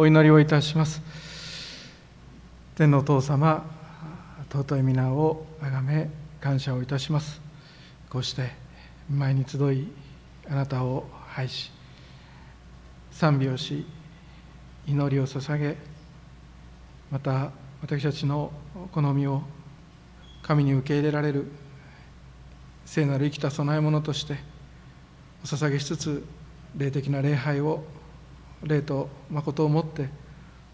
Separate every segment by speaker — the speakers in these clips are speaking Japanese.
Speaker 1: お祈りをいたします。天のお父様尊い皆をあがめ感謝をいたします。こうして前に集いあなたを拝し賛美をし祈りを捧げまた私たちの好みを神に受け入れられる聖なる生きた供え物としてお捧げしつつ霊的な礼拝を霊と誠をもって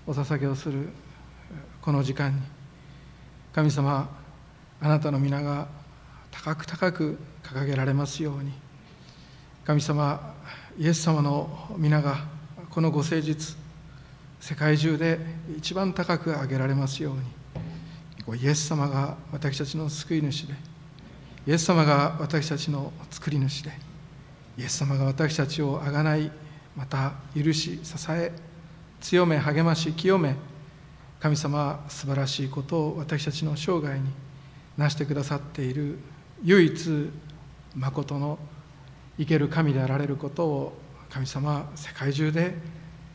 Speaker 1: お捧げをするこの時間に神様あなたの皆が高く高く掲げられますように。神様イエス様の皆がこのご誠実世界中で一番高く上げられますように。イエス様が私たちの救い主で。イエス様が私たちの作り主で。イエス様が私たちをあがないまた許し支え強め励まし清め神様は素晴らしいことを私たちの生涯に成してくださっている唯一まことの生ける神であられることを神様は世界中で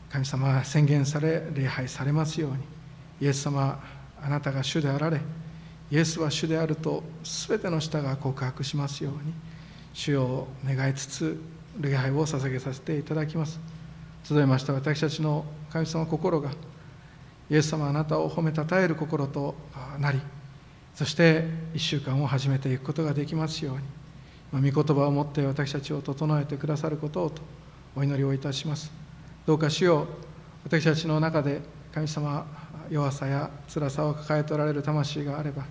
Speaker 1: 神様は宣言され礼拝されますように。イエス様あなたが主であられイエスは主であると全ての舌が告白しますように主を願いつつ礼拝を捧げさせていただきます。集いました私たちの神様心がイエス様あなたを褒めたたえる心となりそして1週間を始めていくことができますように御言葉を持って私たちを整えてくださることをとお祈りをいたします。どうか主よ私たちの中で神様弱さや辛さを抱えておられる魂があれば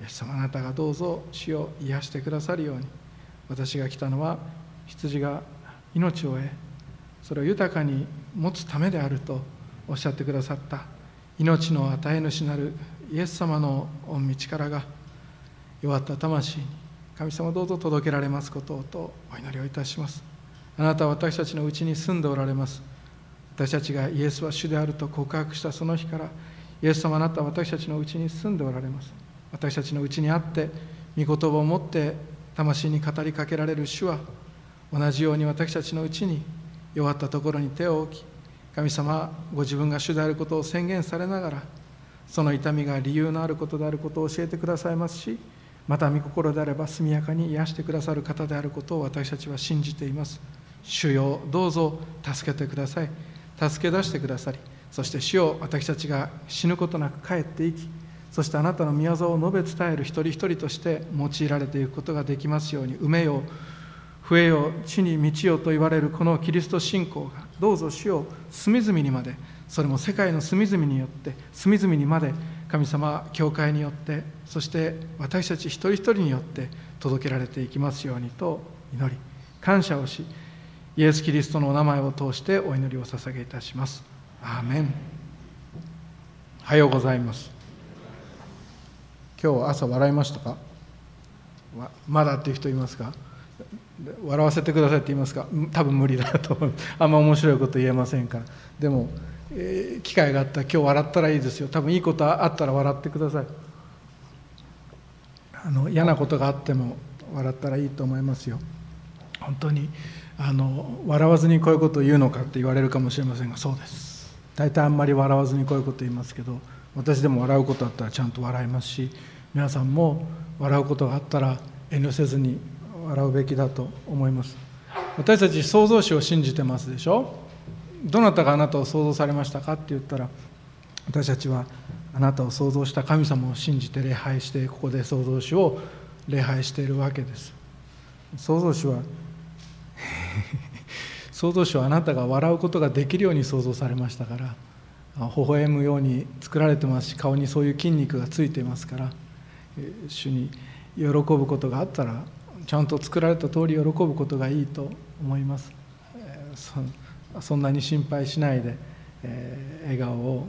Speaker 1: イエス様あなたがどうぞ死を癒してくださるように私が来たのは羊が命を得それを豊かに持つためであるとおっしゃってくださった命の与え主なるイエス様の御力が弱った魂に神様どうぞ届けられますことをとお祈りをいたします。あなたは私たちのうちに住んでおられます。私たちがイエスは主であると告白したその日からイエス様あなたは私たちのうちに住んでおられます。私たちのうちにあって御言葉を持って魂に語りかけられる主は同じように私たちのうちに弱ったところに手を置き神様ご自分が主であることを宣言されながらその痛みが理由のあることであることを教えてくださいますしまた御心であれば速やかに癒してくださる方であることを私たちは信じています。主よどうぞ助けてください。助け出してくださりそして主を私たちが死ぬことなく帰っていきそしてあなたの御業を述べ伝える一人一人として用いられていくことができますように埋めよう。増えよ地に満ちよと言われるこのキリスト信仰がどうぞ主を隅々にまでそれも世界の隅々によって隅々にまで神様教会によってそして私たち一人一人によって届けられていきますようにと祈り感謝をしイエス・キリストのお名前を通してお祈りを捧げいたします。アーメン。おはようございます。今日朝笑いましたか？まだっていう人いますか？笑わせてくださいって言いますか。多分無理だと思う。あんま面白いこと言えませんから。でも、えー、機会があったら今日笑ったらいいですよ。多分いいことあったら笑ってください。あの嫌なことがあっても笑ったらいいと思いますよ。本当にあの笑わずにこういうことを言うのかって言われるかもしれませんがそうです。大体あんまり笑わずにこういうこと言いますけど私でも笑うことあったらちゃんと笑いますし皆さんも笑うことがあったら遠慮せずに笑うべきだと思います。私たち創造主を信じてますでしょ？どなたがあなたを創造されましたかって言ったら私たちはあなたを創造した神様を信じて礼拝してここで創造主を礼拝しているわけです。創造主は 創造主はあなたが笑うことができるように創造されましたから微笑むように作られてますし顔にそういう筋肉がついていますから主に喜ぶことがあったらちゃんと作られた通り喜ぶことがいいと思います。そんなに心配しないでえ笑顔を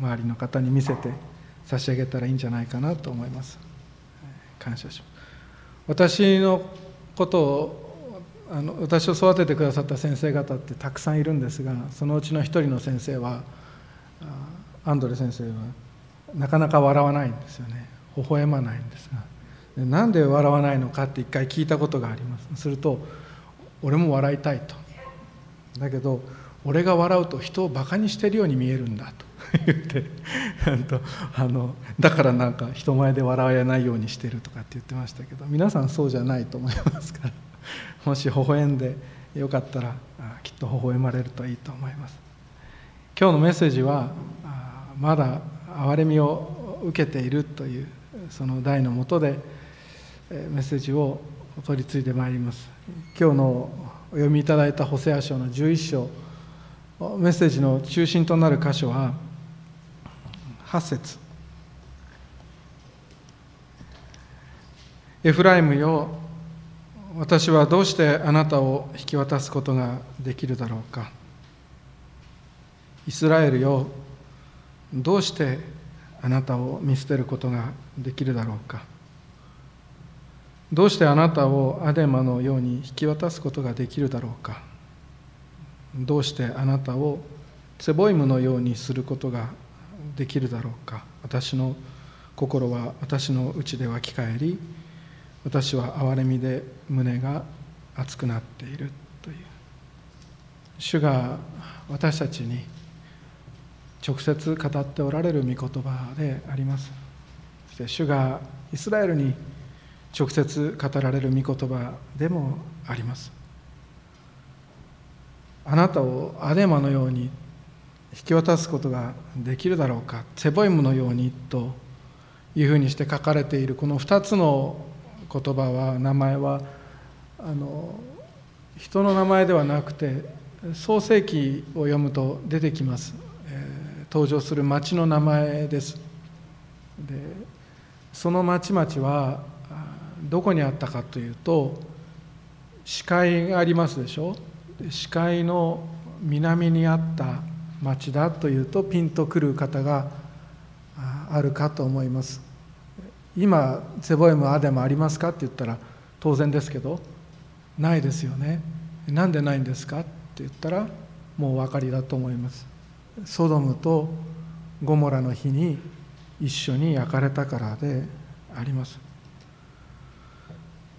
Speaker 1: 周りの方に見せて差し上げたらいいんじゃないかなと思います。感謝します。私のことをあの私を育ててくださった先生方ってたくさんいるんですがそのうちの一人の先生はアンドレ先生はなかなか笑わないんですよね。微笑まないんですが。なんで笑わないのかって一回聞いたことがあります。すると俺も笑いたいと。だけど俺が笑うと人をバカにしてるように見えるんだと。言ってあのだからなんか人前で笑えないようにしてるとかって言ってましたけど皆さんそうじゃないと思いますから。もし微笑んでよかったらきっと微笑まれるといいと思います。今日のメッセージはまだ憐れみを受けているというその題のもとでメッセージを取り継いでまいります。今日のお読みいただいたホセア書の11章メッセージの中心となる箇所は8節。エフライムよ私はどうしてあなたを引き渡すことができるだろうか。イスラエルよどうしてあなたを見捨てることができるだろうか。どうしてあなたをアデマのように引き渡すことができるだろうか？どうしてあなたをツボイムのようにすることができるだろうか？私の心は私の内で湧き返り私は憐れみで胸が熱くなっているという。主が私たちに直接語っておられる御言葉であります。そして主がイスラエルに直接語られる御言葉でもあります。あなたをアデマのように引き渡すことができるだろうかセボイムのようにというふうにして書かれているこの2つの言葉は名前はあの人の名前ではなくて創世記を読むと出てきます、えー、登場する町の名前です。でその町々はどこにあったかというと視界がありますでしょ？視界の南にあった町だというとピンとくる方があるかと思います。今セボエムアデマありますかって言ったら当然ですけどないですよね。なんでないんですかって言ったらもうお分かりだと思います。ソドムとゴモラの日に一緒に焼かれたからであります。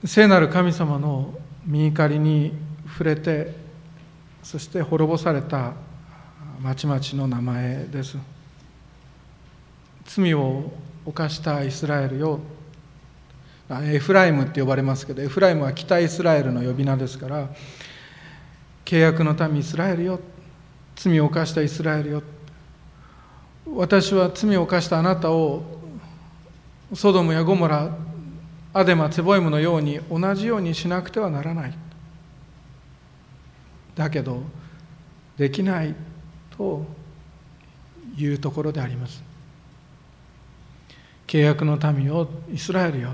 Speaker 1: 聖なる神様の御怒りに触れてそして滅ぼされた町々の名前です。罪を犯したイスラエルよ。エフライムって呼ばれますけどエフライムは北イスラエルの呼び名ですから契約の民イスラエルよ。罪を犯したイスラエルよ。私は罪を犯したあなたをソドムやゴモラアデマ・ツェボイムのように同じようにしなくてはならない。だけどできないというところであります。契約の民をイスラエルよ。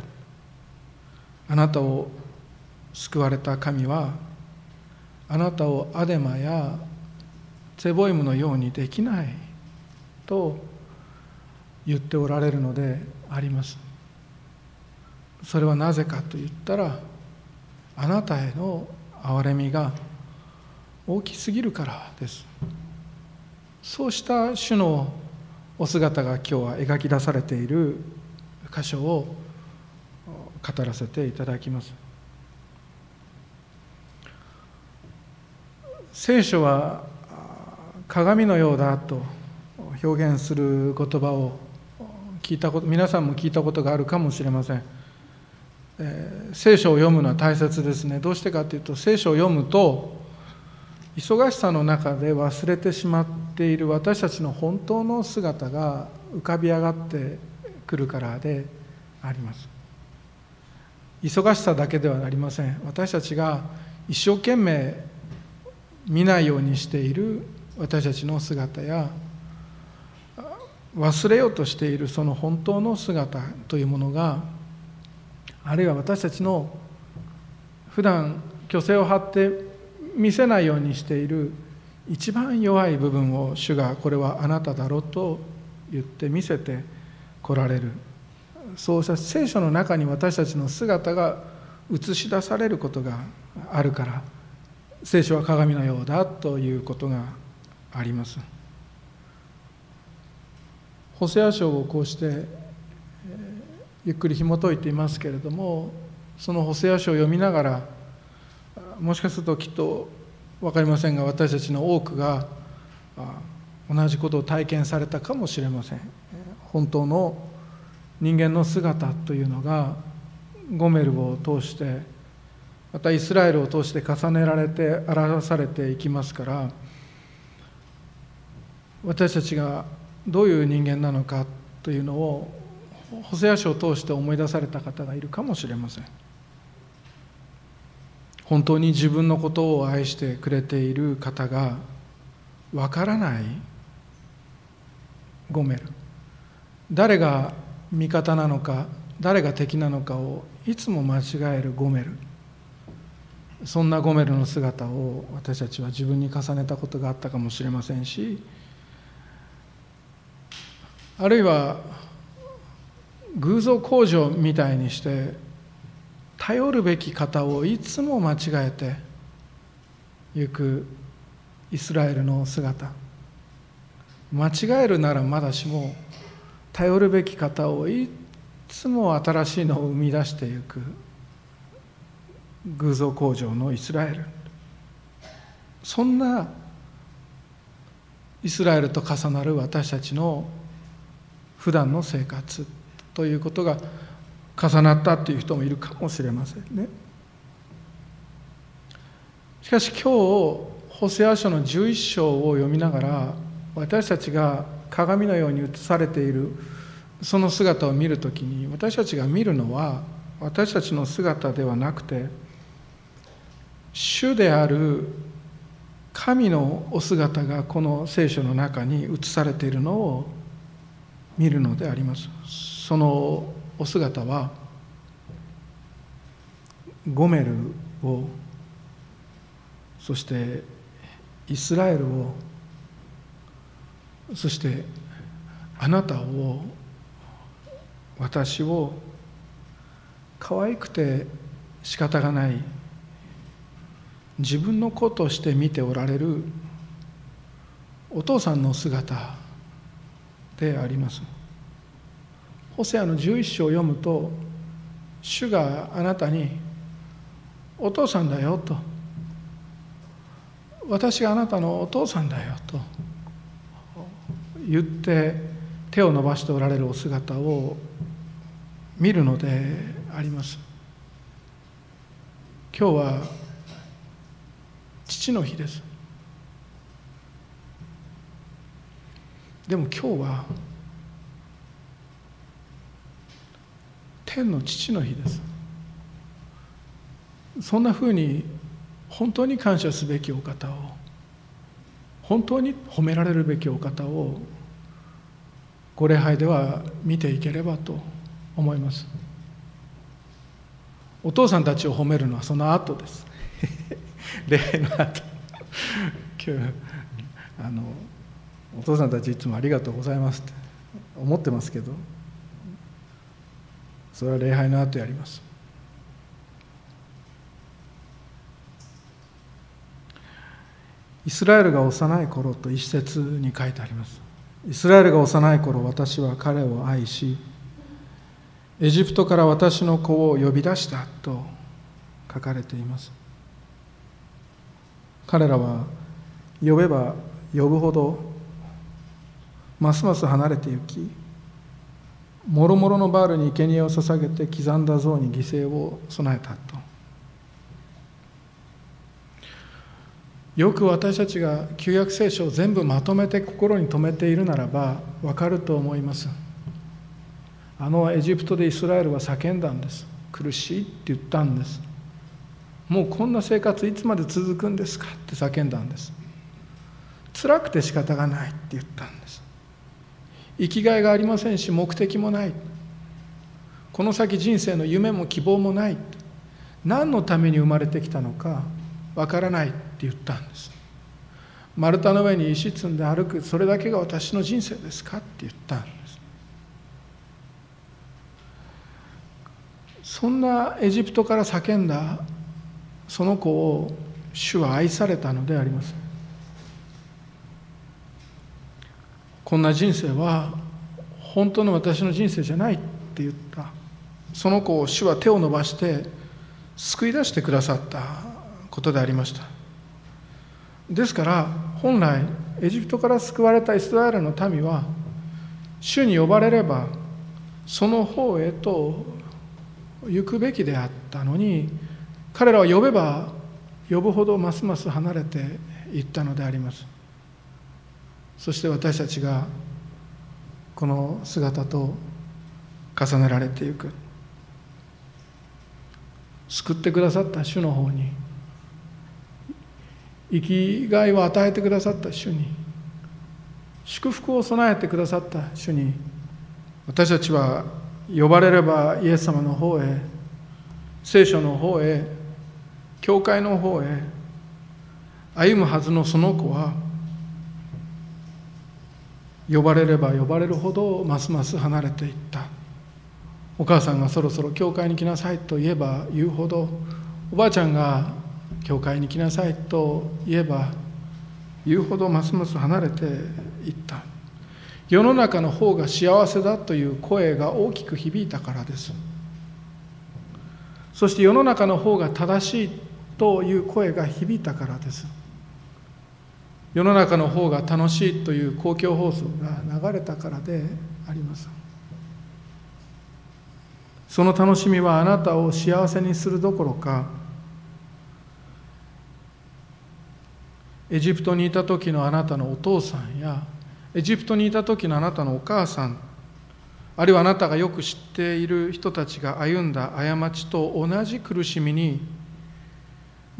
Speaker 1: あなたを救われた神はあなたをアデマやツェボイムのようにできないと言っておられるのであります。それはなぜかと言ったらあなたへの憐れみが大きすぎるからです。そうした主のお姿が今日は描き出されている箇所を語らせていただきます。聖書は鏡のようだと表現する言葉を聞いたこと皆さんも聞いたことがあるかもしれません。えー、聖書を読むのは大切ですね。どうしてかというと聖書を読むと忙しさの中で忘れてしまっている私たちの本当の姿が浮かび上がってくるからであります。忙しさだけではありません。私たちが一生懸命見ないようにしている私たちの姿や忘れようとしているその本当の姿というものがあるいは私たちの普段虚勢を張って見せないようにしている一番弱い部分を主がこれはあなただろうと言って見せてこられる。そうした聖書の中に私たちの姿が映し出されることがあるから聖書は鏡のようだということがあります。ホセア書をこうしてゆっくり紐解いていますけれどもそのホセア書を読みながらもしかするときっと分かりませんが私たちの多くが同じことを体験されたかもしれません。本当の人間の姿というのがゴメルを通してまたイスラエルを通して重ねられて表されていきますから私たちがどういう人間なのかというのをホセア書を通して思い出された方がいるかもしれません。本当に自分のことを愛してくれている方がわからないゴメル。誰が味方なのか誰が敵なのかをいつも間違えるゴメル。そんなゴメルの姿を私たちは自分に重ねたことがあったかもしれませんしあるいは偶像工場みたいにして頼るべき方をいつも間違えてゆくイスラエルの姿。間違えるならまだしも頼るべき方をいつも新しいのを生み出していく。偶像工場のイスラエル。そんなイスラエルと重なる私たちの普段の生活。ということが重なったっていう人もいるかもしれませんね。しかし今日ホセア書の11章を読みながら私たちが鏡のように映されているその姿を見るときに私たちが見るのは私たちの姿ではなくて主である神のお姿がこの聖書の中に映されているのを見るのであります。そのお姿はゴメルをそしてイスラエルをそしてあなたを私を可愛くて仕方がない自分の子として見ておられるお父さんの姿であります。ホセアの11章を読むと主があなたに「お父さんだよ」と「私があなたのお父さんだよ」と。言って手を伸ばしておられるお姿を見るのであります。今日は父の日です。でも今日は天の父の日です。そんなふうに本当に感謝すべきお方を本当に褒められるべきお方をご礼拝では見ていければと思います。お父さんたちを褒めるのはその後です。礼拝の後。今日あのお父さんたちいつもありがとうございますって思ってますけど。それは礼拝の後やります。イスラエルが幼い頃と一節に書いてあります。イスラエルが幼い頃私は彼を愛しエジプトから私の子を呼び出したと書かれています。彼らは呼べば呼ぶほどますます離れてゆきもろもろのバールに生贄を捧げて刻んだ像に犠牲を備えたと。よく私たちが旧約聖書を全部まとめて心に留めているならば分かると思います。あのエジプトでイスラエルは叫んだんです。苦しいって言ったんです。もうこんな生活いつまで続くんですかって叫んだんです。辛くて仕方がないって言ったんです。生きがいがありませんし目的もない。この先人生の夢も希望もない。何のために生まれてきたのかわからないって言ったんです。丸太の上に石積んで歩く。それだけが私の人生ですかって言ったんです。そんなエジプトから叫んだその子を主は愛されたのであります。こんな人生は本当の私の人生じゃないって言った。その子を主は手を伸ばして救い出してくださったことでありました。ですから本来エジプトから救われたイスラエルの民は主に呼ばれればその方へと行くべきであったのに彼らは呼べば呼ぶほどますます離れていったのであります。そして私たちがこの姿と重ねられていく。救ってくださった主の方に生きがいを与えてくださった主に祝福を備えてくださった主に私たちは呼ばれればイエス様の方へ聖書の方へ教会の方へ歩むはずのその子は呼ばれれば呼ばれるほどますます離れていった。お母さんがそろそろ教会に来なさいと言えば言うほどおばあちゃんが教会に来なさいと言えば言うほどますます離れていった。世の中の方が幸せだという声が大きく響いたからです。そして世の中の方が正しいという声が響いたからです。世の中の方が楽しいという公共放送が流れたからであります。その楽しみはあなたを幸せにするどころかエジプトにいた時のあなたのお父さんやエジプトにいた時のあなたのお母さんあるいはあなたがよく知っている人たちが歩んだ過ちと同じ苦しみに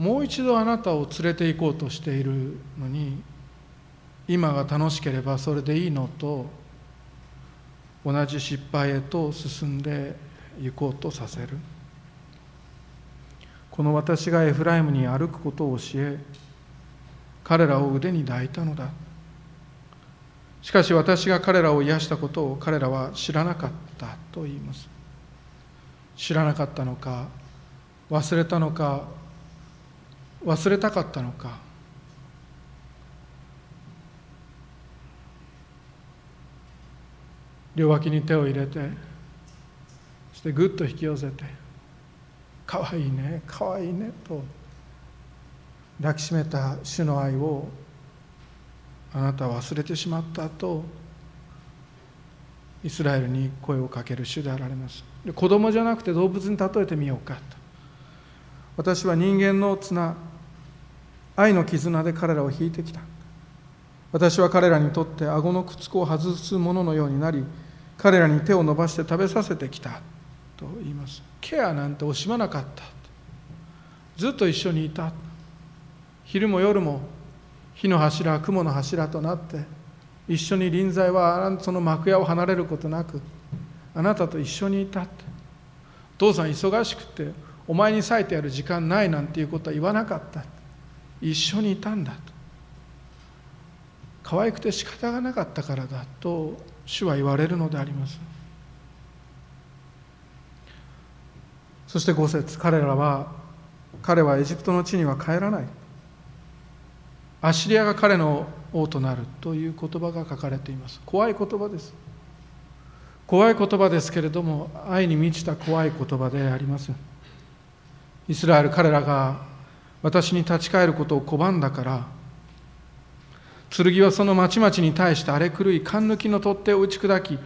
Speaker 1: もう一度あなたを連れて行こうとしているのに今が楽しければそれでいいのと同じ失敗へと進んで行こうとさせる。この私がエフライムに歩くことを教え彼らを腕に抱いたのだ。しかし私が彼らを癒したことを彼らは知らなかったと言います。知らなかったのか忘れたのか忘れたかったのか。両脇に手を入れてそしてぐっと引き寄せて「かわいいねかわいいね」と抱きしめた主の愛をあなたは忘れてしまったとイスラエルに声をかける主であられます。で子供じゃなくて動物に例えてみようかと。私は人間の綱愛の絆で彼らを引いてきた。私は彼らにとって顎のくつこを外すもののようになり彼らに手を伸ばして食べさせてきたと言います。ケアなんて惜しまなかった。ずっと一緒にいた。昼も夜も火の柱雲の柱となって一緒に臨在はその幕屋を離れることなくあなたと一緒にいた。って父さん忙しくてお前に割いてやる時間ないなんていうことは言わなかった。一緒にいたんだと。可愛くて仕方がなかったからだと主は言われるのであります。そして5節彼らは彼はエジプトの地には帰らない。アシリアが彼の王となるという言葉が書かれています。怖い言葉です。怖い言葉ですけれども愛に満ちた怖い言葉であります。イスラエル彼らが私に立ち返ることを拒んだから剣はその町々に対して荒れ狂い勘抜きの取っ手を打ち砕き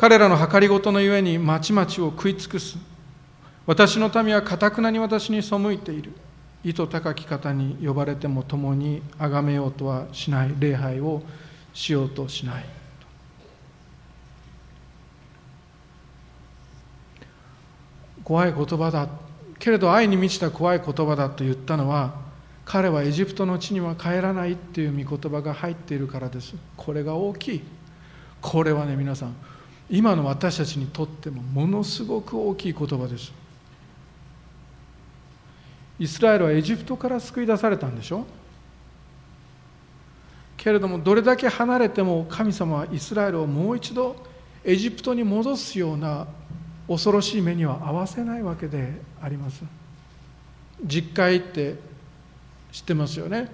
Speaker 1: 彼らの計りごとのゆえに町々を食い尽くす。私の民はかたくなに私に背いている。意図高き方に呼ばれても共に崇めようとはしない礼拝をしようとしない。怖い言葉だけれど愛に満ちた怖い言葉だと言ったのは彼はエジプトの地には帰らないっていう御言葉が入っているからです。これが大きい。これはね皆さん今の私たちにとってもものすごく大きい言葉です。イスラエルはエジプトから救い出されたんでしょ？けれどもどれだけ離れても神様はイスラエルをもう一度エジプトに戻すような恐ろしい目には合わせないわけであります。実会って知ってますよね。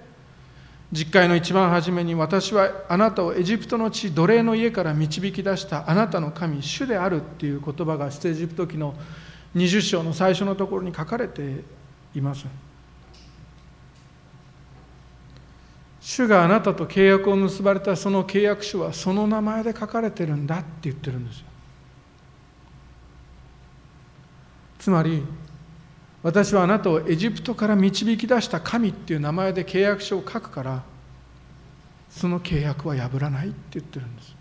Speaker 1: 実会の一番初めに私はあなたをエジプトの地奴隷の家から導き出したあなたの神主であるっていう言葉が出エジプト記の20章の最初のところに書かれています。主があなたと契約を結ばれたその契約書はその名前で書かれてるんだって言ってるんですよ。つまり私はあなたをエジプトから導き出した神っていう名前で契約書を書くからその契約は破らないって言ってるんです。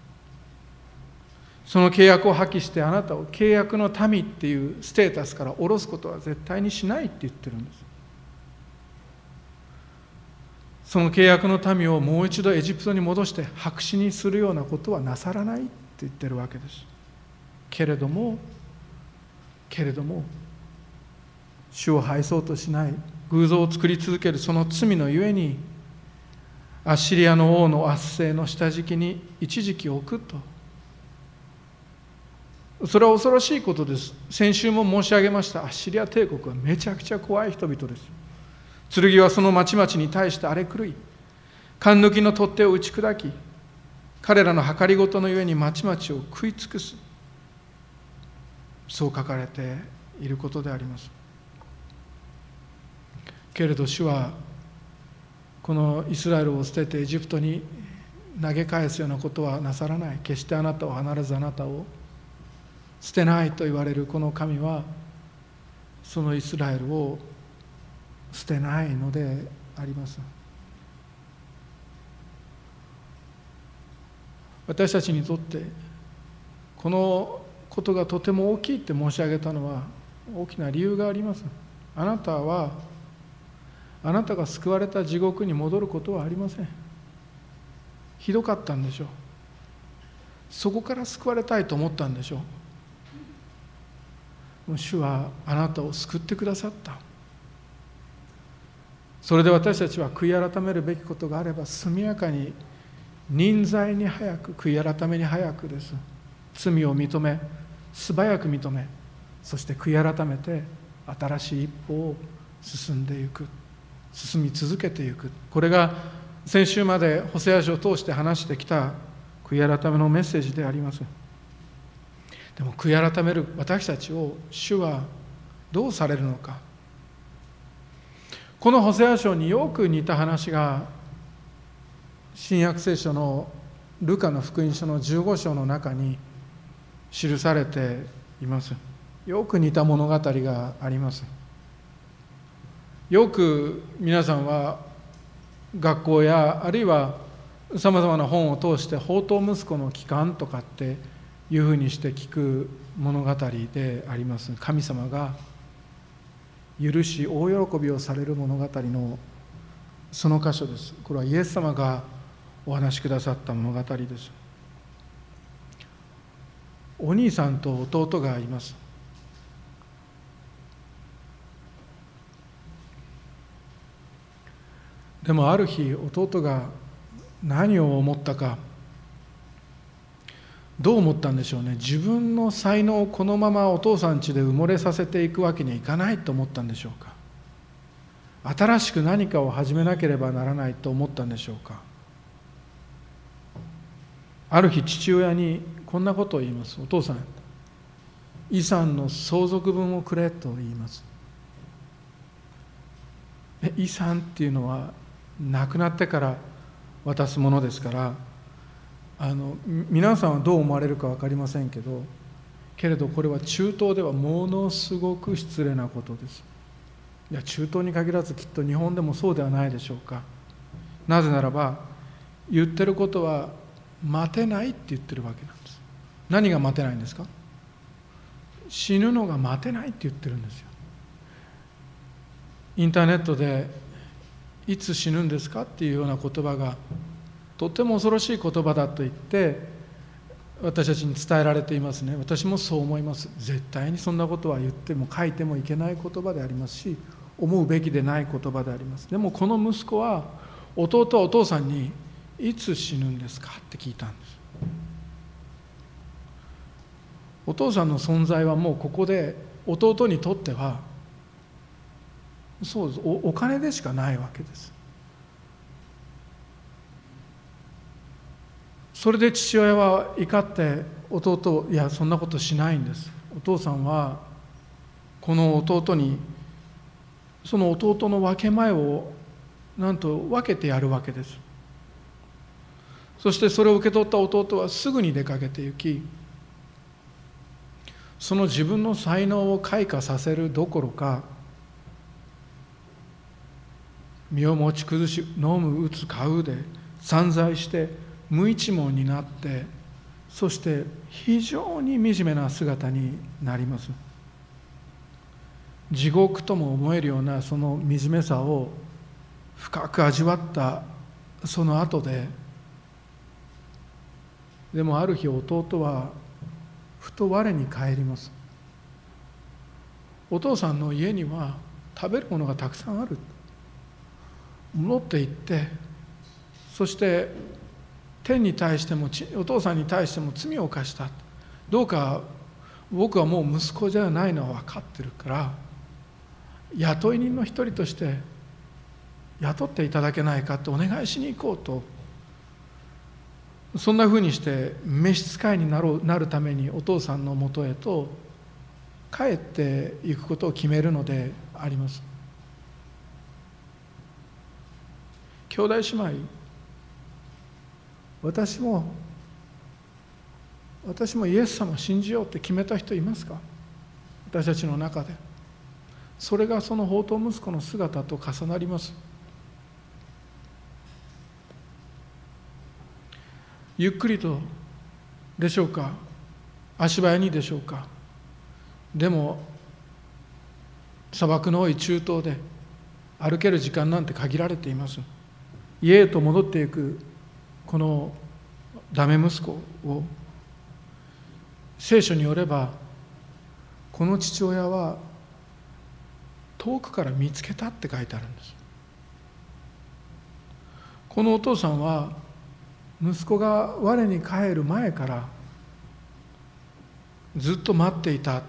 Speaker 1: その契約を破棄してあなたを契約の民っていうステータスから下ろすことは絶対にしないって言ってるんです。その契約の民をもう一度エジプトに戻して白紙にするようなことはなさらないって言ってるわけです。けれどもけれども主を拝そうとしない偶像を作り続けるその罪のゆえにアッシリアの王の圧政の下敷きに一時期置くと。それは恐ろしいことです。先週も申し上げました。アッシリア帝国はめちゃくちゃ怖い人々です。剣はその町々に対して荒れ狂い勘抜きの取っ手を打ち砕き彼らの計りごとのゆえに町々を食い尽くす。そう書かれていることであります。けれど主はこのイスラエルを捨ててエジプトに投げ返すようなことはなさらない。決してあなたを離れずあなたを捨てないと言われるこの神はそのイスラエルを捨てないのであります。私たちにとってこのことがとても大きいって申し上げたのは大きな理由があります。あなたはあなたが救われた地獄に戻ることはありません。ひどかったんでしょう。そこから救われたいと思ったんでしょう。主はあなたを救ってくださった。それで私たちは悔い改めるべきことがあれば速やかに忍在に早く悔い改めに早くです。罪を認め素早く認めそして悔い改めて新しい一歩を進んでいく進み続けていく。これが先週まで補正書を通して話してきた悔い改めのメッセージであります。でも悔い改める私たちを主はどうされるのか。この補正亜書によく似た話が新約聖書のルカの福音書の15章の中に記されています。よく似た物語があります。よく皆さんは学校やあるいはさまざまな本を通して「宝刀息子の帰還」とかっていうふうにして聞く物語であります。神様が許し大喜びをされる物語のその箇所です。これはイエス様がお話しくださった物語です。お兄さんと弟がいます。でもある日弟が何を思ったかどう思ったんでしょうね。自分の才能をこのままお父さん家で埋もれさせていくわけにはいかないと思ったんでしょうか。新しく何かを始めなければならないと思ったんでしょうか。ある日父親にこんなことを言います。お父さん遺産の相続分をくれと言います。遺産っていうのは亡くなってから渡すものですからあの皆さんはどう思われるか分かりませんけどけれどこれは中東ではものすごく失礼なことです。いや中東に限らずきっと日本でもそうではないでしょうか。なぜならば言ってることは待てないって言ってるわけなんです。何が待てないんですか？死ぬのが待てないって言ってるんですよ。インターネットでいつ死ぬんですかっていうような言葉がとても恐ろしい言葉だと言って私たちに伝えられていますね。私もそう思います。絶対にそんなことは言っても書いてもいけない言葉でありますし思うべきでない言葉であります。でもこの息子は弟はお父さんに「いつ死ぬんですか?」って聞いたんです。お父さんの存在はもうここで弟にとってはそうです。お金でしかないわけです。それで父親は怒って弟いやそんなことしないんです。お父さんはこの弟にその弟の分け前をなんと分けてやるわけです。そしてそれを受け取った弟はすぐに出かけて行きその自分の才能を開花させるどころか身を持ち崩し飲む打つ買うで散財して無一文になってそして非常に惨めな姿になります。地獄とも思えるようなその惨めさを深く味わったその後ででもある日弟はふと我に返ります。お父さんの家には食べるものがたくさんある。戻っていってそして天に対してもお父さんに対しても罪を犯した。どうか僕はもう息子じゃないのは分かってるから雇い人の一人として雇っていただけないかってお願いしに行こうとそんなふうにして召使いになろうなるためにお父さんのもとへと帰っていくことを決めるのであります。兄弟姉妹私も私もイエス様を信じようって決めた人いますか？私たちの中で。それがその宝刀息子の姿と重なります。ゆっくりとでしょうか？足早にでしょうか？でも砂漠の多い中東で歩ける時間なんて限られています。家へと戻っていくこのダメ息子を聖書によればこの父親は遠くから見つけたって書いてあるんです。このお父さんは息子が我に帰る前からずっと待っていた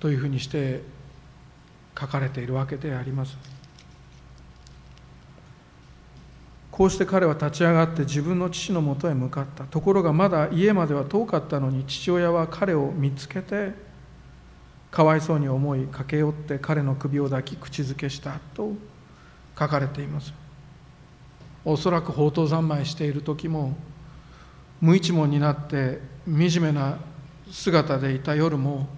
Speaker 1: というふうにして書かれているわけであります。こうして彼は立ち上がって自分の父のもとへ向かった。ところがまだ家までは遠かったのに父親は彼を見つけてかわいそうに思い駆け寄って彼の首を抱き口づけしたと書かれています。おそらく宝刀三昧している時も無一文になって惨めな姿でいた夜も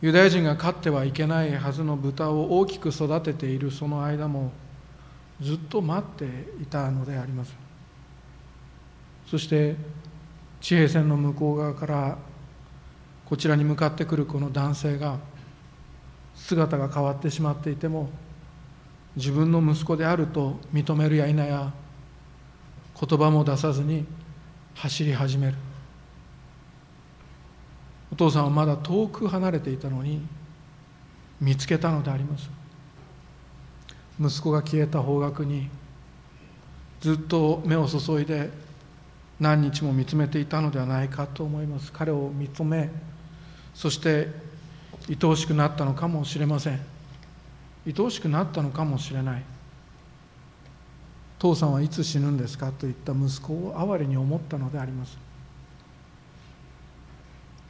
Speaker 1: ユダヤ人が飼ってはいけないはずの豚を大きく育てているその間もずっと待っていたのであります。そして地平線の向こう側からこちらに向かってくるこの男性が姿が変わってしまっていても自分の息子であると認めるや否や言葉も出さずに走り始める。お父さんはまだ遠く離れていたのに見つけたのであります。息子が消えた方角にずっと目を注いで何日も見つめていたのではないかと思います。彼を見つめそして愛おしくなったのかもしれません。愛おしくなったのかもしれない。父さんはいつ死ぬんですかと言った息子を哀れに思ったのであります。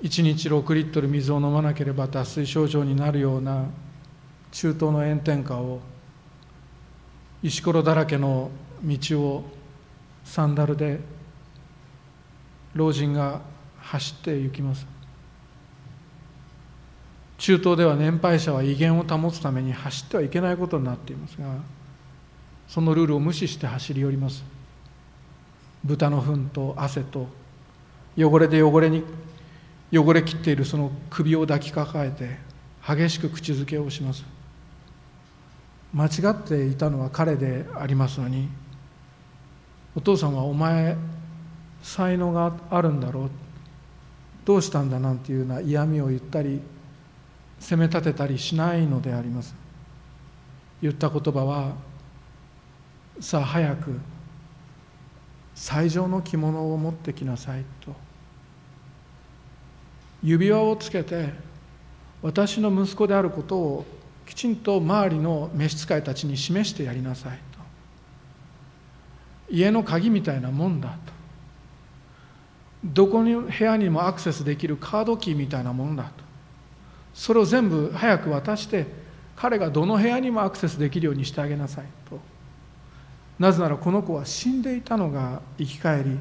Speaker 1: 1日6リットル水を飲まなければ脱水症状になるような中東の炎天下を石ころだらけの道をサンダルで老人が走って行きます。中東では年配者は威厳を保つために走ってはいけないことになっていますがそのルールを無視して走り寄ります。豚の糞と汗と汚れで汚れに汚れきっているその首を抱きかかえて激しく口づけをします。間違っていたのは彼でありますのにお父さんはお前才能があるんだろうどうしたんだなんていうような嫌味を言ったり責め立てたりしないのであります。言った言葉はさあ早く最上の着物を持ってきなさいと。指輪をつけて私の息子であることをきちんと周りの召使いたちに示してやりなさいと。家の鍵みたいなもんだと。どこの部屋にもアクセスできるカードキーみたいなもんだと。それを全部早く渡して彼がどの部屋にもアクセスできるようにしてあげなさいと。なぜならこの子は死んでいたのが生き返り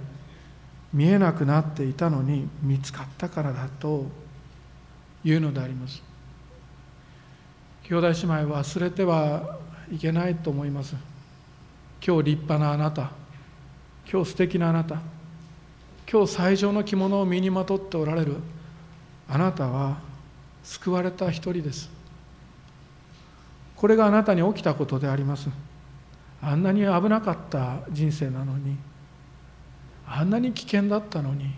Speaker 1: 見えなくなっていたのに見つかったからだというのであります。兄弟姉妹忘れてはいけないと思います。今日立派なあなた今日素敵なあなた今日最上の着物を身にまとっておられるあなたは救われた一人です。これがあなたに起きたことであります。あんなに危なかった人生なのにあんなに危険だったのに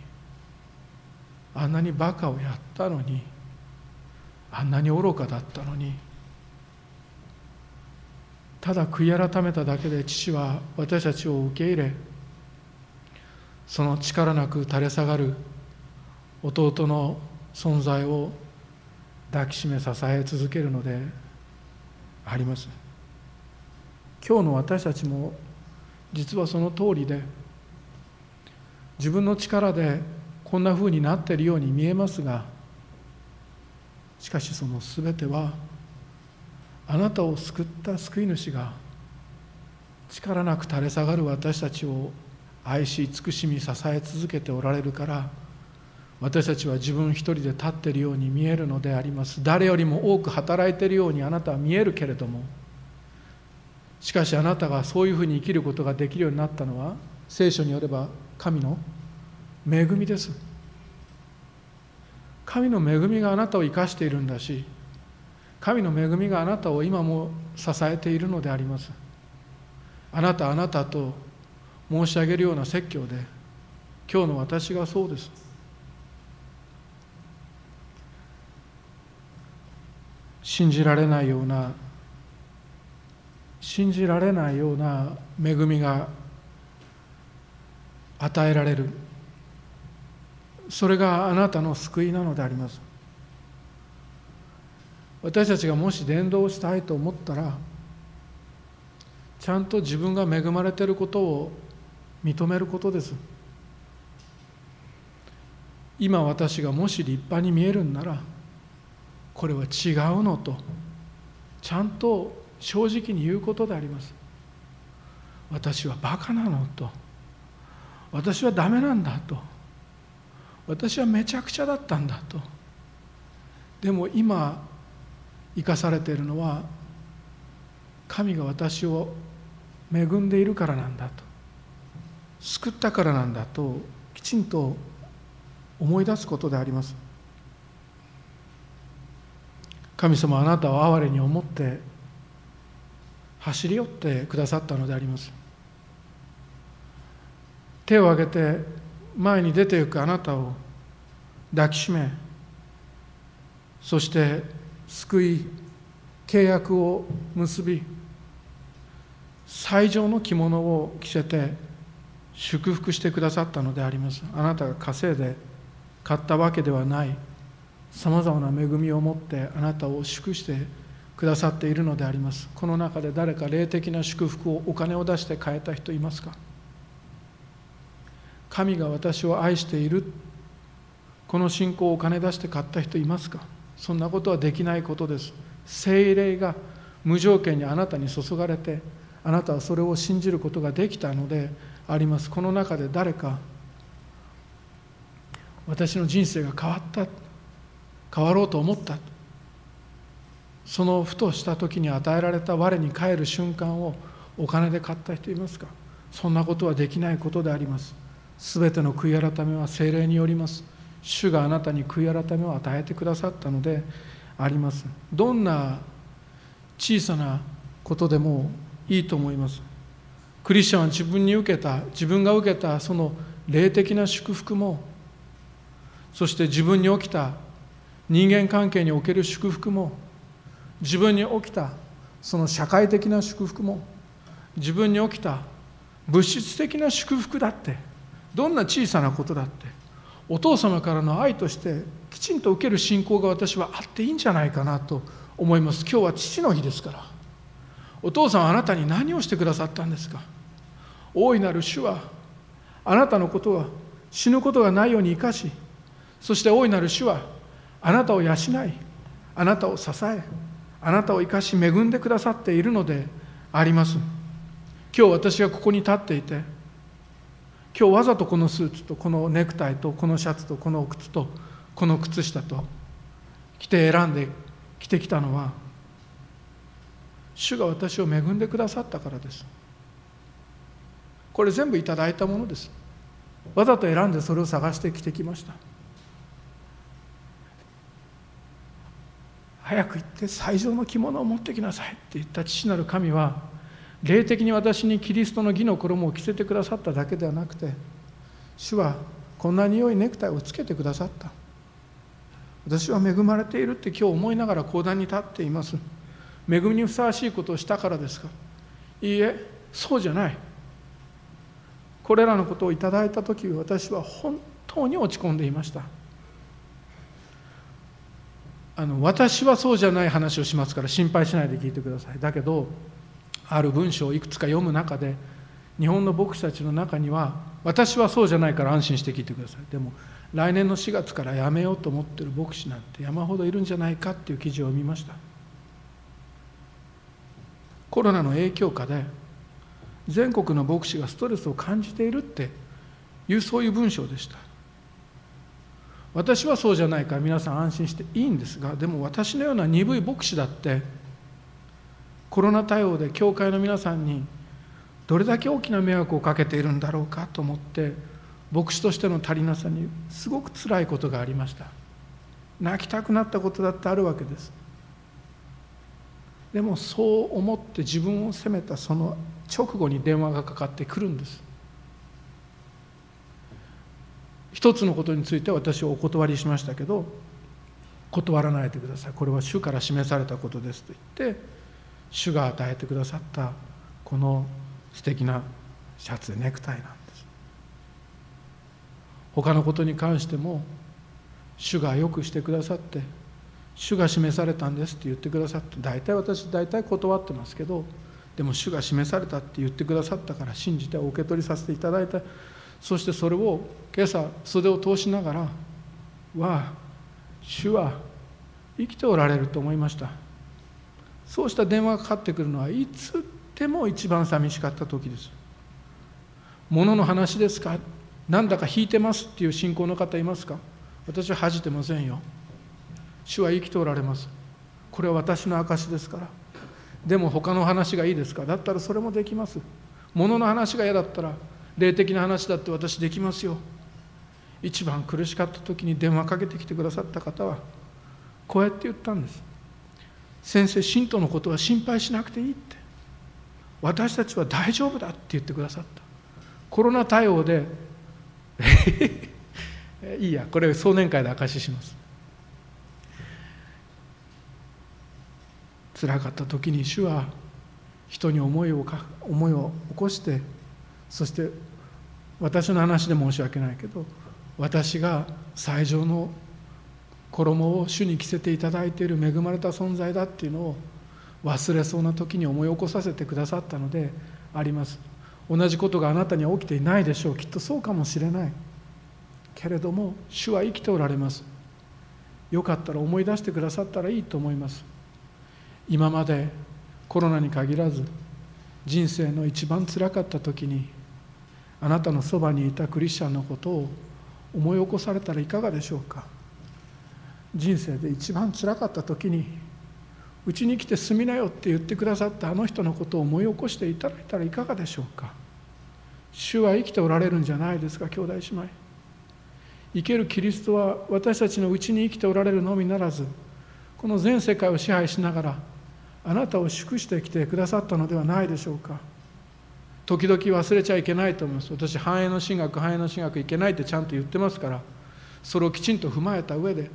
Speaker 1: あんなにバカをやったのにあんなに愚かだったのにただ悔い改めただけで父は私たちを受け入れその力なく垂れ下がる弟の存在を抱きしめ支え続けるのであります。今日の私たちも実はその通りで自分の力でこんなふうになっているように見えますがしかしその全てはあなたを救った救い主が力なく垂れ下がる私たちを愛し慈しみ支え続けておられるから私たちは自分一人で立っているように見えるのであります。誰よりも多く働いているようにあなたは見えるけれども。しかしあなたがそういうふうに生きることができるようになったのは聖書によれば神の恵みです。神の恵みがあなたを生かしているんだし神の恵みがあなたを今も支えているのであります。あなたあなたと申し上げるような説教で今日の私がそうです。信じられないような信じられないような恵みが与えられる。それがあなたの救いなのであります。私たちがもし伝道したいと思ったらちゃんと自分が恵まれていることを認めることです。今私がもし立派に見えるんならこれは違うのとちゃんと正直に言うことであります。私はバカなのと私はダメなんだと私はめちゃくちゃだったんだと。でも今生かされているのは神が私を恵んでいるからなんだと救ったからなんだときちんと思い出すことであります。神様あなたを哀れに思って走り寄ってくださったのであります。手を挙げて前に出ていくあなたを抱きしめそして救い契約を結び最上の着物を着せて祝福してくださったのであります。あなたが稼いで買ったわけではない。さまざまな恵みを持ってあなたを祝してくださっているのであります。この中で誰か霊的な祝福をお金を出して買えた人いますか？神が私を愛している。この信仰をお金出して買った人いますか？そんなことはできないことです。精霊が無条件にあなたに注がれてあなたはそれを信じることができたのであります。この中で誰か私の人生が変わった。変わろうと思った。そのふとした時に与えられた我に返る瞬間をお金で買った人いますか？そんなことはできないことであります。全ての悔い改めは精霊によります。主があなたに悔い改めを与えてくださったのであります。どんな小さなことでもいいと思います。クリスチャンは自分に受けた自分が受けたその霊的な祝福もそして自分に起きた人間関係における祝福も自分に起きたその社会的な祝福も自分に起きた物質的な祝福だってどんな小さなことだってお父様からの愛としてきちんと受ける信仰が私はあっていいんじゃないかなと思います。今日は父の日ですから。お父さんあなたに何をしてくださったんですか？大いなる主はあなたのことは死ぬことがないように生かしそして大いなる主はあなたを養いあなたを支えあなたを生かし恵んでくださっているのであります。今日私がここに立っていて今日わざとこのスーツとこのネクタイとこのシャツとこの靴とこの靴下と着て選んで着てきたのは主が私を恵んでくださったからです。これ全部いただいたものです。わざと選んでそれを探して着てきました。早く行って最上の着物を持ってきなさいって言った父なる神は霊的に私にキリストの義の衣を着せてくださっただけではなくて主はこんなに良いネクタイをつけてくださった。私は恵まれているって今日思いながら講談に立っています。恵みにふさわしいことをしたからですか。いいえそうじゃない。これらのことをいただいた時私は本当に落ち込んでいました。あの私はそうじゃない話をしますから心配しないで聞いてください。だけどある文章をいくつか読む中で日本の牧師たちの中には私はそうじゃないから安心して聞いてください。でも来年の4月から辞めようと思ってる牧師なんて山ほどいるんじゃないかっていう記事を見ました。コロナの影響下で全国の牧師がストレスを感じているっていうそういう文章でした。私はそうじゃないから皆さん安心していいんですがでも私のような鈍い牧師だってコロナ対応で教会の皆さんにどれだけ大きな迷惑をかけているんだろうかと思って牧師としての足りなさにすごくつらいことがありました。泣きたくなったことだってあるわけです。でもそう思って自分を責めたその直後に電話がかかってくるんです。一つのことについて私はお断りしましたけど断らないでください。これは主から示されたことですと言って主が与えてくださったこの素敵なシャツネクタイなんです。他のことに関しても主がよくしてくださって主が示されたんですって言ってくださって大体私大体断ってますけどでも主が示されたって言ってくださったから信じてお受け取りさせていただいた。そしてそれを今朝袖を通しながら「わあ主は生きておられる」と思いました。そうした電話がかかってくるのはいつでも一番寂しかった時です。物の話ですか？なんだか引いてますっていう信仰の方いますか？私は恥じてませんよ。主は生きておられます。これは私の証ですから。でも他の話がいいですか？だったらそれもできます。物の話が嫌だったら霊的な話だって私できますよ。一番苦しかった時に電話かけてきてくださった方はこうやって言ったんです。先生信徒のことは心配しなくていいって。私たちは大丈夫だって言ってくださった。コロナ対応で いいやこれ壮年会で証しします。つらかった時に主は人に思いをか思いを起こしてそして私の話で申し訳ないけど私が最上の衣を主に着せていただいている恵まれた存在だっていうのを忘れそうな時に思い起こさせてくださったのであります。同じことがあなたには起きていないでしょうきっとそうかもしれない。けれども主は生きておられます。よかったら思い出してくださったらいいと思います。今までコロナに限らず人生の一番つらかった時にあなたのそばにいたクリスチャンのことを思い起こされたらいかがでしょうか？人生で一番つらかった時にうちに来て住みなよって言ってくださったあの人のことを思い起こしていただいたらいかがでしょうか？主は生きておられるんじゃないですか兄弟姉妹。生けるキリストは私たちのうちに生きておられるのみならずこの全世界を支配しながらあなたを祝してきてくださったのではないでしょうか？時々忘れちゃいけないと思います。私繁栄の神学繁栄の神学いけないってちゃんと言ってますからそれをきちんと踏まえた上で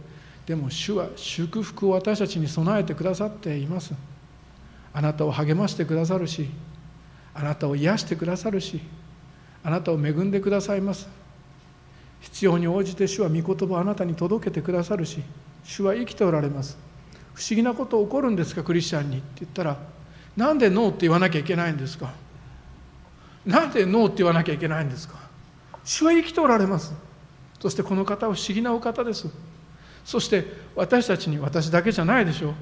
Speaker 1: でも主は祝福を私たちに備えてくださっています。あなたを励ましてくださるしあなたを癒してくださるしあなたを恵んでくださいます。必要に応じて主は御言葉をあなたに届けてくださるし主は生きておられます。不思議なこと起こるんですかクリスチャンに。って言ったらなんでノーって言わなきゃいけないんですか。なんでノーって言わなきゃいけないんですか？主は生きておられます。そしてこの方は不思議なお方です。そして私たちに私だけじゃないでしょう。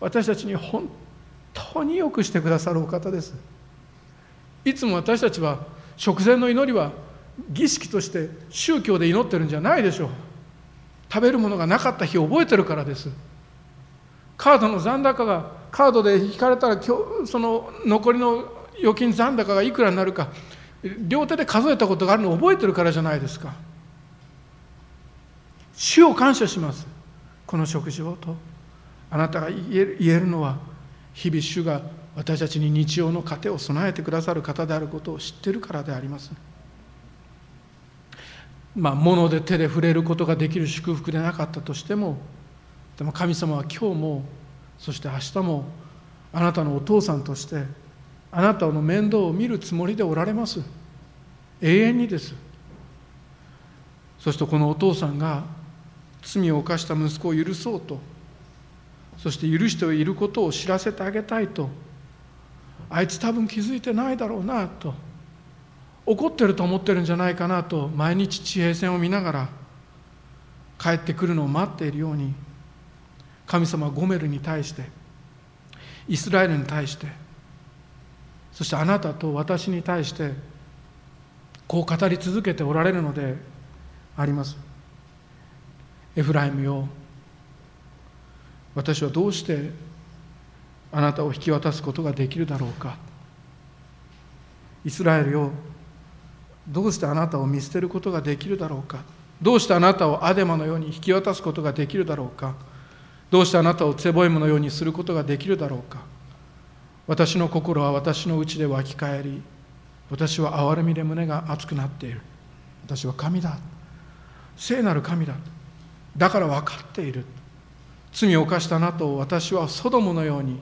Speaker 1: 私たちに本当によくしてくださるお方です。いつも私たちは食前の祈りは儀式として宗教で祈ってるんじゃないでしょう。食べるものがなかった日を覚えてるからです。カードの残高がカードで引かれたらその残りの預金残高がいくらになるか。両手で数えたことがあるのを覚えてるからじゃないですか。主を感謝します。この食事をと。あなたが言えるのは日々主が私たちに日常の糧を備えてくださる方であることを知ってるからであります。まあ物で手で触れることができる祝福でなかったとしてもでも神様は今日もそして明日もあなたのお父さんとしてあなたの面倒を見るつもりでおられます。永遠にです。そしてこのお父さんが罪を犯した息子を許そうと。そして許していることを知らせてあげたいと。あいつ多分気づいてないだろうなと。怒ってると思ってるんじゃないかなと。毎日地平線を見ながら帰ってくるのを待っているように。神様はゴメルに対してイスラエルに対してそしてあなたと私に対してこう語り続けておられるのであります。エフライムよ私はどうしてあなたを引き渡すことができるだろうか。イスラエルよどうしてあなたを見捨てることができるだろうか。どうしてあなたをアデマのように引き渡すことができるだろうか。どうしてあなたをツェボイムのようにすることができるだろうか。私の心は私のうちで湧き返り私は憐れみで胸が熱くなっている。私は神だ。聖なる神だ。だから分かっている。罪を犯したなたを私はソドムのように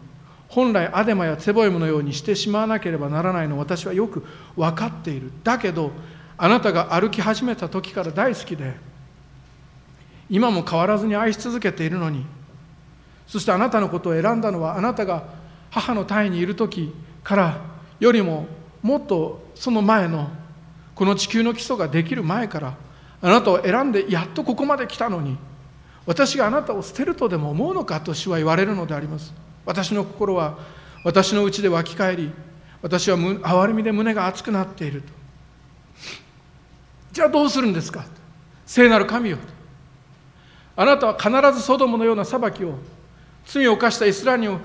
Speaker 1: 本来アデマやツェボイムのようにしてしまわなければならないの。私はよく分かっている。だけどあなたが歩き始めた時から大好きで今も変わらずに愛し続けているのにそしてあなたのことを選んだのはあなたが母の胎にいる時からよりももっとその前のこの地球の基礎ができる前からあなたを選んでやっとここまで来たのに私があなたを捨てるとでも思うのかと主は言われるのであります。私の心は私のうちで湧き返り私は憐れみで胸が熱くなっていると。じゃあどうするんですか？聖なる神よあなたは必ずソドムのような裁きを罪を犯したイスラエルに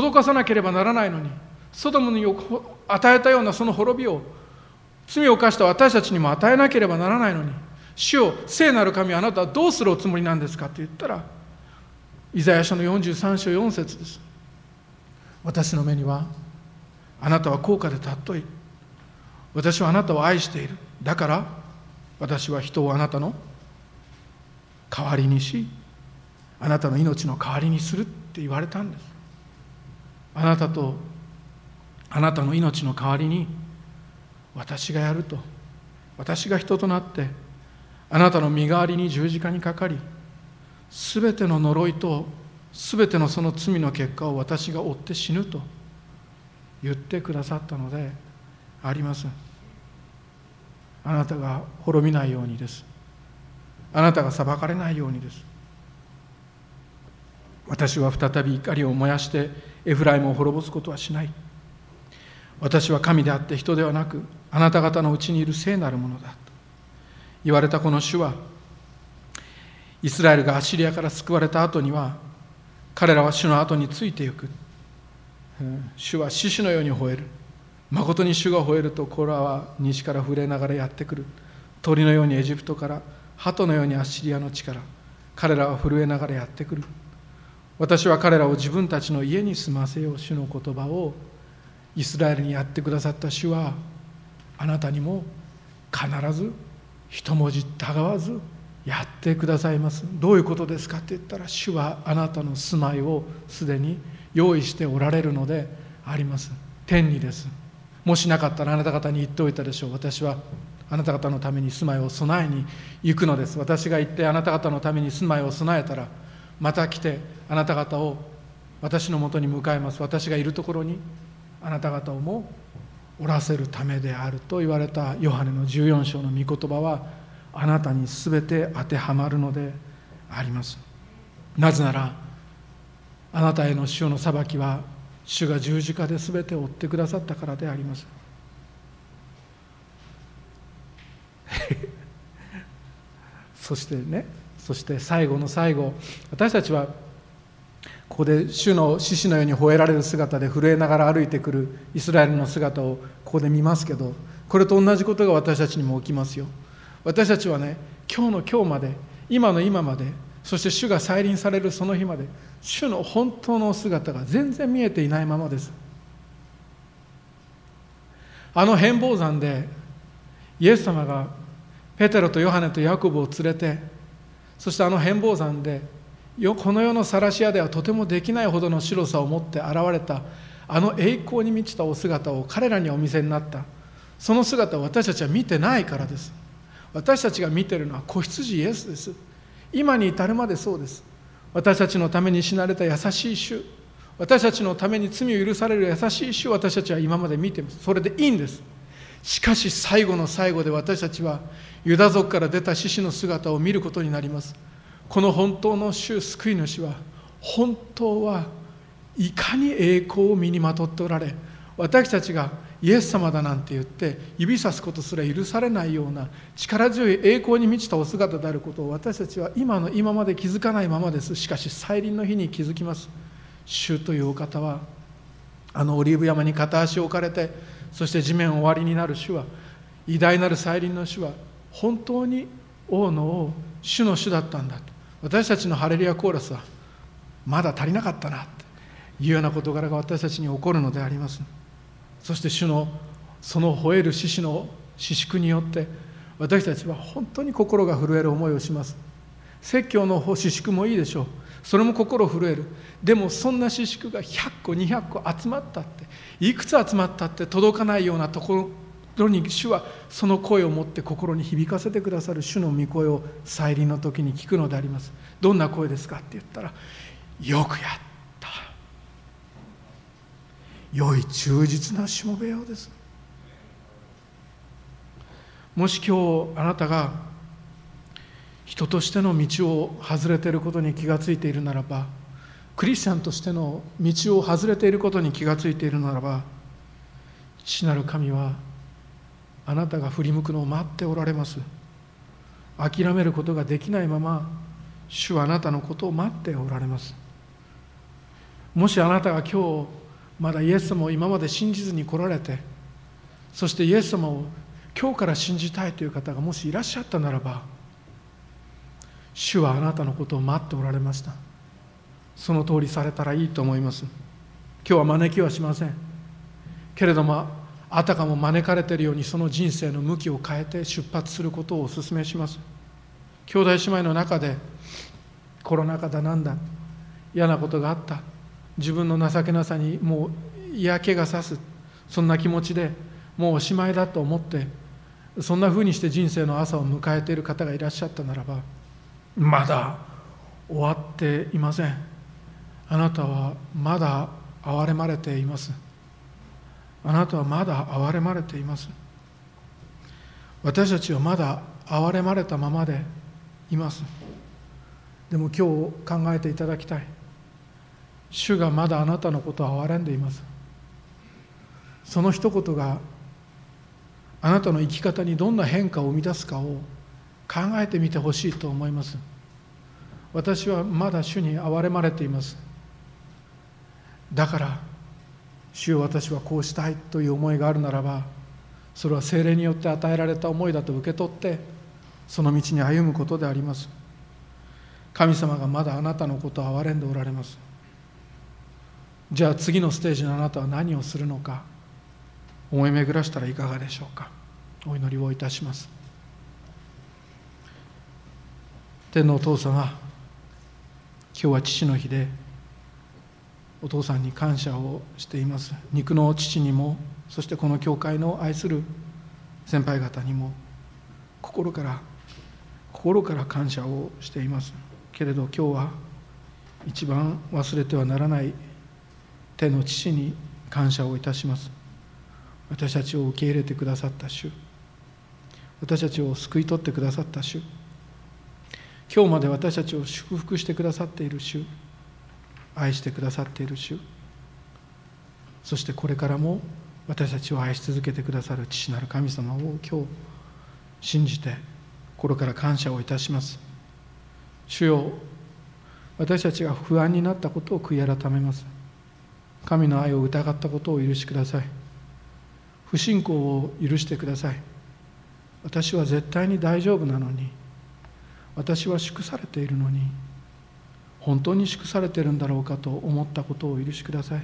Speaker 1: 施さなければならないのにソドムに与えたようなその滅びを罪を犯した私たちにも与えなければならないのに主を聖なる神あなたはどうするおつもりなんですかって言ったらイザヤ書の43章4節です。私の目にはあなたは高価で尊い。私はあなたを愛している。だから私は人をあなたの代わりにしあなたの命の代わりにするって言われたんです。あなたとあなたの命の代わりに私がやると。私が人となってあなたの身代わりに十字架にかかりすべての呪いとすべてのその罪の結果を私が追って死ぬと言ってくださったのであります。あなたが滅びないようにです。あなたが裁かれないようにです。私は再び怒りを燃やしてエフライムを滅ぼすことはしない。私は神であって人ではなくあなた方のうちにいる聖なるものだ。と言われたこの主はイスラエルがアシリアから救われた後には彼らは主の後についていく。主は獅子のように吠える。誠に主が吠えるとコラは西から触れながらやってくる。鳥のようにエジプトから鳩のようにアッシリアの地から彼らは震えながらやってくる。私は彼らを自分たちの家に住ませよう主の言葉をイスラエルにやってくださった主はあなたにも必ず一文字たがわずやってくださいます。どういうことですかって言ったら主はあなたの住まいをすでに用意しておられるのであります。天にです。もしなかったらあなた方に言っておいたでしょう。私はあなた方のために住まいを備えに行くのです。私が行ってあなた方のために住まいを備えたらまた来てあなた方を私のもとに迎えます。私がいるところにあなた方をもおらせるためであると言われたヨハネの14章の御言葉はあなたに全て当てはまるのであります。なぜならあなたへの主の裁きは主が十字架で全てを追ってくださったからであります。そしてねそして最後の最後私たちはここで主の獅子のように吠えられる姿で震えながら歩いてくるイスラエルの姿をここで見ますけどこれと同じことが私たちにも起きますよ。私たちはね今日の今日まで今の今までそして主が再臨されるその日まで主の本当の姿が全然見えていないままです。あの変貌山でイエス様がペテロとヨハネとヤコブを連れてそしてあの変貌山でこの世の晒し屋ではとてもできないほどの白さを持って現れたあの栄光に満ちたお姿を彼らにお見せになった。その姿を私たちは見てないからです。私たちが見てるのは子羊イエスです。今に至るまでそうです。私たちのために死なれた優しい主。私たちのために罪を許される優しい主を私たちは今まで見てます。それでいいんです。しかし最後の最後で私たちはユダ族から出た獅子の姿を見ることになります。この本当の主救い主は本当はいかに栄光を身にまとっておられ私たちがイエス様だなんて言って指さすことすら許されないような力強い栄光に満ちたお姿であることを私たちは今の今まで気づかないままです。しかし再臨の日に気づきます。主というお方はあのオリーブ山に片足を置かれてそして地面終わりになる主は偉大なる再臨の主は本当に王の王主の主だったんだと私たちのハレリアコーラスはまだ足りなかったなというような事柄が私たちに起こるのであります。そして主のその吠える獅子の四粛によって私たちは本当に心が震える思いをします。説教の四粛もいいでしょう。それも心震える。でもそんな四粛が100個200個集まったって。いくつ集まったって届かないようなところに主はその声を持って心に響かせてくださる主の御声を再臨の時に聞くのであります。どんな声ですかって言ったらよくやった。良い忠実なしもべようです。もし今日あなたが人としての道を外れていることに気がついているならばクリスチャンとしての道を外れていることに気がついているならば父なる神はあなたが振り向くのを待っておられます。諦めることができないまま主はあなたのことを待っておられます。もしあなたが今日まだイエス様を今まで信じずに来られてそしてイエス様を今日から信じたいという方がもしいらっしゃったならば主はあなたのことを待っておられました。その通りされたらいいと思います。今日は招きはしません。けれどもあたかも招かれているようにその人生の向きを変えて出発することをお勧めします。兄弟姉妹の中でコロナ禍だなんだ嫌なことがあった。自分の情けなさにもう嫌気がさす。そんな気持ちでもうおしまいだと思ってそんなふうにして人生の朝を迎えている方がいらっしゃったならばまだ終わっていません。あなたはまだ憐れまれています。あなたはまだ憐れまれています。私たちはまだ憐れまれたままでいます。でも今日考えていただきたい。主がまだあなたのことを憐れんでいます。その一言があなたの生き方にどんな変化を生み出すかを考えてみてほしいと思います。私はまだ主に憐れまれています。だから主よ私はこうしたいという思いがあるならばそれは精霊によって与えられた思いだと受け取ってその道に歩むことであります。神様がまだあなたのことを憐れんでおられます。じゃあ次のステージのあなたは何をするのか思い巡らしたらいかがでしょうか。お祈りをいたします。天のお父様今日は父の日でお父さんに感謝をしています。肉の父にもそしてこの教会の愛する先輩方にも心から心から感謝をしています。けれど今日は一番忘れてはならない天の父に感謝をいたします。私たちを受け入れてくださった主。私たちを救い取ってくださった主。今日まで私たちを祝福してくださっている主。愛してくださっている主。そしてこれからも私たちを愛し続けてくださる父なる神様を今日信じて心から感謝をいたします。主よ私たちが不安になったことを悔い改めます。神の愛を疑ったことを許しください。不信仰を許してください。私は絶対に大丈夫なのに私は祝されているのに本当に祝されているんだろうかと思ったことをお許しください。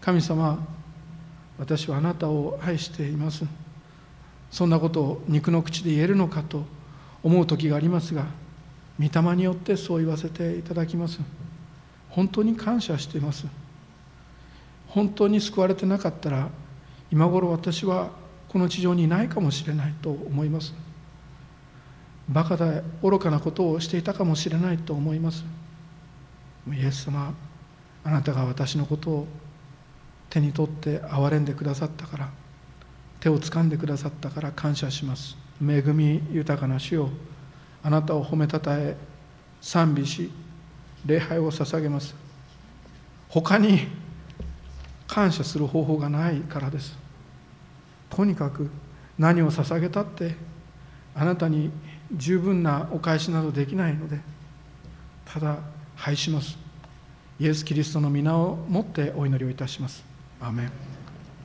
Speaker 1: 神様私はあなたを愛しています。そんなことを肉の口で言えるのかと思う時がありますが御霊によってそう言わせていただきます。本当に感謝しています。本当に救われてなかったら今頃私はこの地上にいないかもしれないと思います。バカで愚かなことをしていたかもしれないと思います。イエス様あなたが私のことを手に取って憐れんでくださったから手を掴んでくださったから感謝します。恵み豊かな主よあなたを褒めたたえ賛美し礼拝を捧げます。他に感謝する方法がないからです。とにかく何を捧げたってあなたに十分なお返しなどできないのでただ拝します。イエス・キリストの皆をもってお祈りをいたします。アメン。